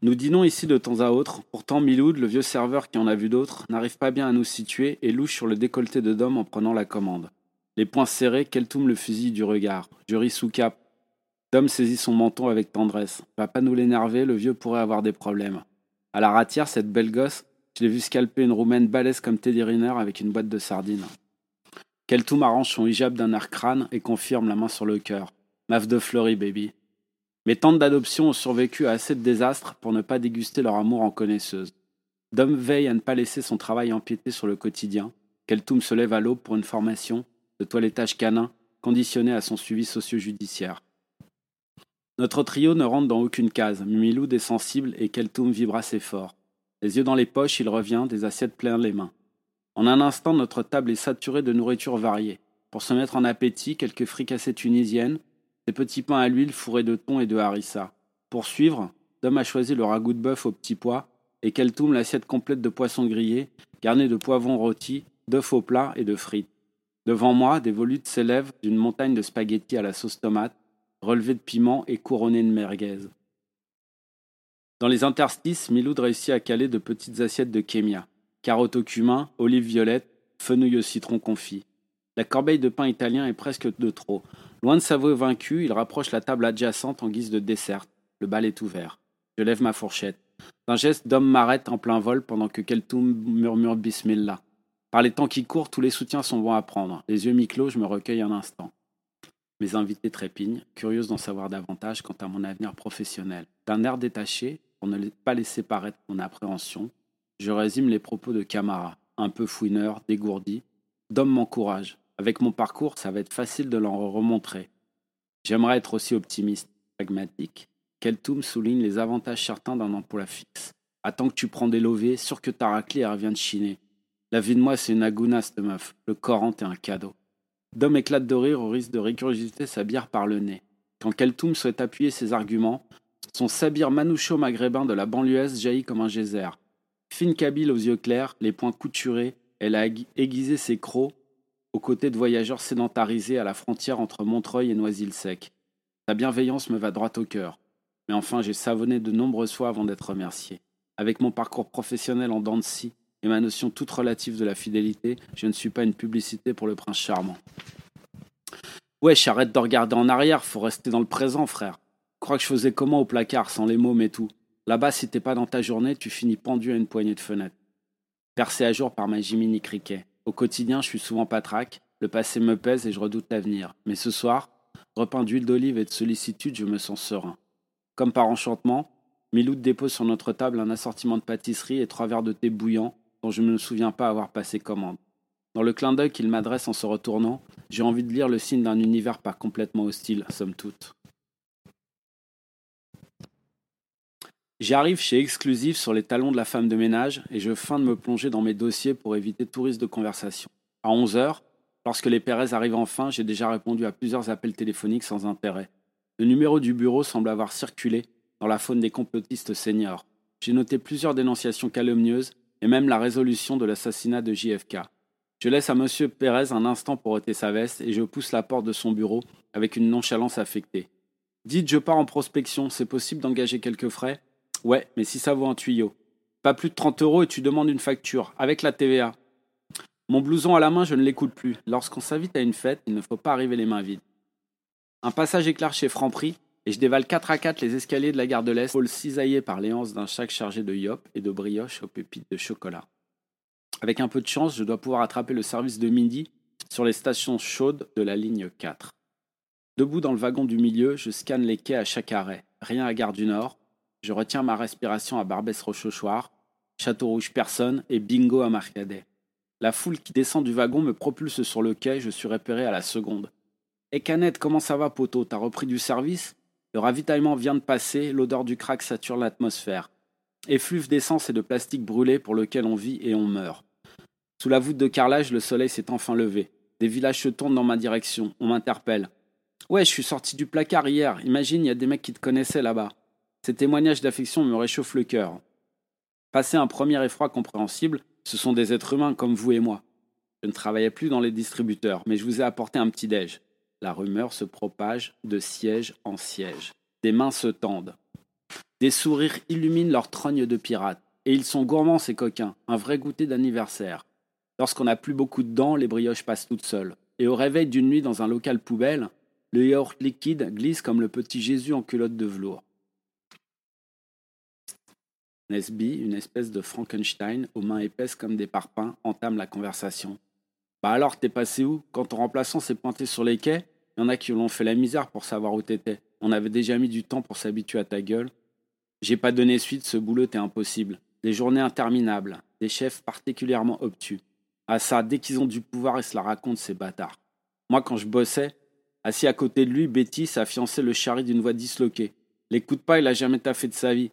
Nous dînons ici de temps à autre, pourtant Miloud, le vieux serveur qui en a vu d'autres, n'arrive pas bien à nous situer et louche sur le décolleté de Dom en prenant la commande. Les poings serrés, Keltoum le fusil du regard. Je ris sous cap. Dom saisit son menton avec tendresse. Va pas nous l'énerver, le vieux pourrait avoir des problèmes. À la ratière, cette belle gosse, je l'ai vu scalper une roumaine balèze comme Teddy Riner avec une boîte de sardines. Keltoum arrange son hijab d'un air crâne et confirme la main sur le cœur. Maf de fleury, baby. Mes tantes d'adoption ont survécu à assez de désastres pour ne pas déguster leur amour en connaisseuse. Dom veille à ne pas laisser son travail empiéter sur le quotidien. Keltoum se lève à l'aube pour une formation de toilettage canin conditionné à son suivi socio-judiciaire. Notre trio ne rentre dans aucune case. Miloud est sensible et Keltoum vibre assez fort. Les yeux dans les poches, il revient, des assiettes pleines les mains. En un instant, notre table est saturée de nourriture variée. Pour se mettre en appétit, quelques fricassées tunisiennes, des petits pains à l'huile fourrés de thon et de harissa. Pour suivre, Dom a choisi le ragoût de bœuf au petit pois et Keltoum l'assiette complète de poisson grillé, garnie de poivrons rôtis, d'œufs au plat et de frites. Devant moi, des volutes s'élèvent d'une montagne de spaghettis à la sauce tomate, relevés de piment et couronnés de merguez. Dans les interstices, Miloud réussit à caler de petites assiettes de kémia, carottes au cumin, olives violettes, fenouil au citron confit. La corbeille de pain italien est presque de trop. Loin de s'avouer vaincu, il rapproche la table adjacente en guise de dessert. Le bal est ouvert. Je lève ma fourchette. D'un geste, d'homme m'arrête en plein vol pendant que Keltoum murmure Bismillah. Par les temps qui courent, tous les soutiens sont bons à prendre. Les yeux mi-clos, je me recueille un instant. Mes invités trépignent, curieuses d'en savoir davantage quant à mon avenir professionnel. D'un air détaché, pour ne pas laisser paraître mon appréhension, je résume les propos de Camara, un peu fouineur, dégourdi. D'homme m'encourage. Avec mon parcours, ça va être facile de l'en remontrer. J'aimerais être aussi optimiste, pragmatique. Keltoum souligne les avantages certains d'un emploi fixe. Attends que tu prends des lovés, sûr que ta raclée revient de chiner. La vie de moi, c'est une agouna, cette meuf. Le Coran est un cadeau. Dom éclate de rire au risque de régurgiter sa bière par le nez. Quand Keltoum souhaite appuyer ses arguments, son sabir manoucho maghrébin de la banlieue jaillit comme un geyser. Fine kabyle aux yeux clairs, les poings couturés, elle a aiguisé ses crocs aux côtés de voyageurs sédentarisés à la frontière entre Montreuil et Noisy-le-Sec. Sa bienveillance me va droit au cœur. Mais enfin, j'ai savonné de nombreuses fois avant d'être remercié. Avec mon parcours professionnel en dents et ma notion toute relative de la fidélité, je ne suis pas une publicité pour le prince charmant. Wesh, arrête de regarder en arrière, faut rester dans le présent, frère. Crois que je faisais comment au placard, sans les mômes et tout Là-bas, si t'es pas dans ta journée, tu finis pendu à une poignée de fenêtres. Percé à jour par ma Jiminy Cricket. Au quotidien, je suis souvent patraque, le passé me pèse et je redoute l'avenir. Mais ce soir, repeint d'huile d'olive et de sollicitude, je me sens serein. Comme par enchantement, Miloud dépose sur notre table un assortiment de pâtisseries et trois verres de thé bouillant dont je ne me souviens pas avoir passé commande. Dans le clin d'œil qu'il m'adresse en se retournant, j'ai envie de lire le signe d'un univers pas complètement hostile, somme toute. J'arrive chez Exclusif sur les talons de la femme de ménage et je feins de me plonger dans mes dossiers pour éviter tout risque de conversation. À 11 heures, lorsque les Pérez arrivent enfin, j'ai déjà répondu à plusieurs appels téléphoniques sans intérêt. Le numéro du bureau semble avoir circulé dans la faune des complotistes seniors. J'ai noté plusieurs dénonciations calomnieuses et même la résolution de l'assassinat de JFK. Je laisse à M. Pérez un instant pour ôter sa veste et je pousse la porte de son bureau avec une nonchalance affectée. Dites, je pars en prospection, c'est possible d'engager quelques frais? Ouais, mais si ça vaut un tuyau. Pas plus de 30 euros et tu demandes une facture, avec la TVA. Mon blouson à la main, je ne l'écoute plus. Lorsqu'on s'invite à une fête, il ne faut pas arriver les mains vides. Un passage éclair chez Franprix, et je dévale 4 à 4 les escaliers de la gare de l'Est, pôle cisaillé par les d'un sac chargé de yop et de brioches aux pépites de chocolat. Avec un peu de chance, je dois pouvoir attraper le service de midi sur les stations chaudes de la ligne 4. Debout dans le wagon du milieu, je scanne les quais à chaque arrêt. Rien à Gare du Nord, je retiens ma respiration à Barbès-Rochechouart, Château-Rouge personne et bingo à Marcadet. La foule qui descend du wagon me propulse sur le quai, je suis repéré à la seconde. Eh Canette, comment ça va, poteau? T'as repris du service? Le ravitaillement vient de passer, l'odeur du crack sature l'atmosphère. Effluve d'essence et de plastique brûlé pour lequel on vit et on meurt. Sous la voûte de carrelage, le soleil s'est enfin levé. Des villages se tournent dans ma direction. On m'interpelle. Ouais, je suis sorti du placard hier. Imagine, il y a des mecs qui te connaissaient là-bas. Ces témoignages d'affection me réchauffent le cœur. Passé un premier effroi compréhensible, ce sont des êtres humains comme vous et moi. Je ne travaillais plus dans les distributeurs, mais je vous ai apporté un petit déj. La rumeur se propage de siège en siège. Des mains se tendent. Des sourires illuminent leurs trognes de pirates. Et ils sont gourmands, ces coquins, un vrai goûter d'anniversaire. Lorsqu'on n'a plus beaucoup de dents, les brioches passent toutes seules. Et au réveil d'une nuit dans un local poubelle, le yaourt liquide glisse comme le petit Jésus en culotte de velours. Nesby, une espèce de Frankenstein aux mains épaisses comme des parpaings, entame la conversation. Bah alors, t'es passé où? Quand ton remplaçant s'est pointé sur les quais, y en a qui l'ont fait la misère pour savoir où t'étais. On avait déjà mis du temps pour s'habituer à ta gueule. J'ai pas donné suite, ce boulot t'est impossible. Des journées interminables, des chefs particulièrement obtus. Ah ça, dès qu'ils ont du pouvoir, ils se la racontent, ces bâtards. Moi, quand je bossais, assis à côté de lui, Betty, sa fiancée, le charrie d'une voix disloquée. L'écoute pas, il a jamais taffé de sa vie.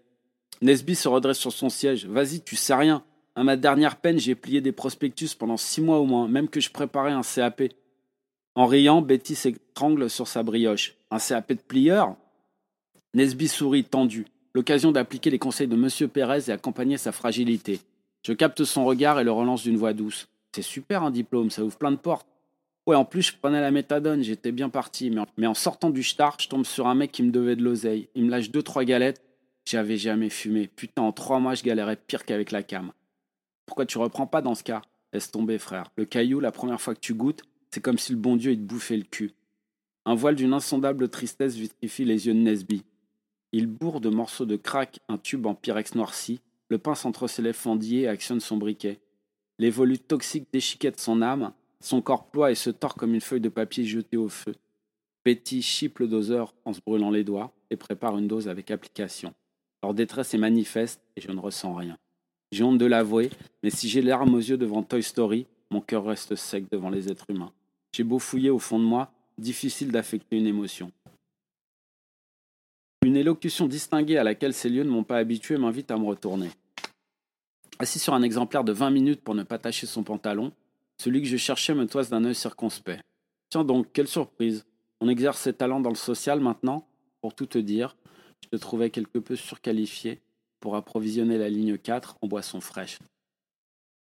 Nesby se redresse sur son siège. Vas-y, tu sais rien. À ma dernière peine, j'ai plié des prospectus pendant six mois au moins, même que je préparais un CAP. En riant, Betty s'étrangle sur sa brioche. Un CAP de plieur? Nesby sourit, tendu. L'occasion d'appliquer les conseils de M. Pérez et accompagner sa fragilité. Je capte son regard et le relance d'une voix douce. C'est super un diplôme, ça ouvre plein de portes. Ouais, en plus, je prenais la méthadone, j'étais bien parti. Mais en, sortant du star, je tombe sur un mec qui me devait de l'oseille. Il me lâche deux, trois galettes. J'avais jamais fumé. Putain, en trois mois, je galérais pire qu'avec la cam. Pourquoi tu reprends pas dans ce cas? Laisse tomber, frère. Le caillou, la première fois que tu goûtes, c'est comme si le bon Dieu il te bouffait le cul. Un voile d'une insondable tristesse vitrifie les yeux de Nesby. Il bourre de morceaux de crack un tube en pyrex noirci, le pince entre ses lèvres fendillées et actionne son briquet. Les volutes toxiques déchiquettent son âme, son corps ploie et se tord comme une feuille de papier jetée au feu. Betty chipe le doseur en se brûlant les doigts et prépare une dose avec application. Leur détresse est manifeste et je ne ressens rien. J'ai honte de l'avouer, mais si j'ai l'arme aux yeux devant Toy Story, mon cœur reste sec devant les êtres humains. J'ai beau fouiller au fond de moi, difficile d'affecter une émotion. Une élocution distinguée à laquelle ces lieux ne m'ont pas habitué m'invite à me retourner. Assis sur un exemplaire de 20 minutes pour ne pas tacher son pantalon, celui que je cherchais me toise d'un œil circonspect. Tiens donc, quelle surprise. On exerce ses talents dans le social maintenant Pour tout te dire, je te trouvais quelque peu surqualifié pour approvisionner la ligne 4 en boissons fraîches.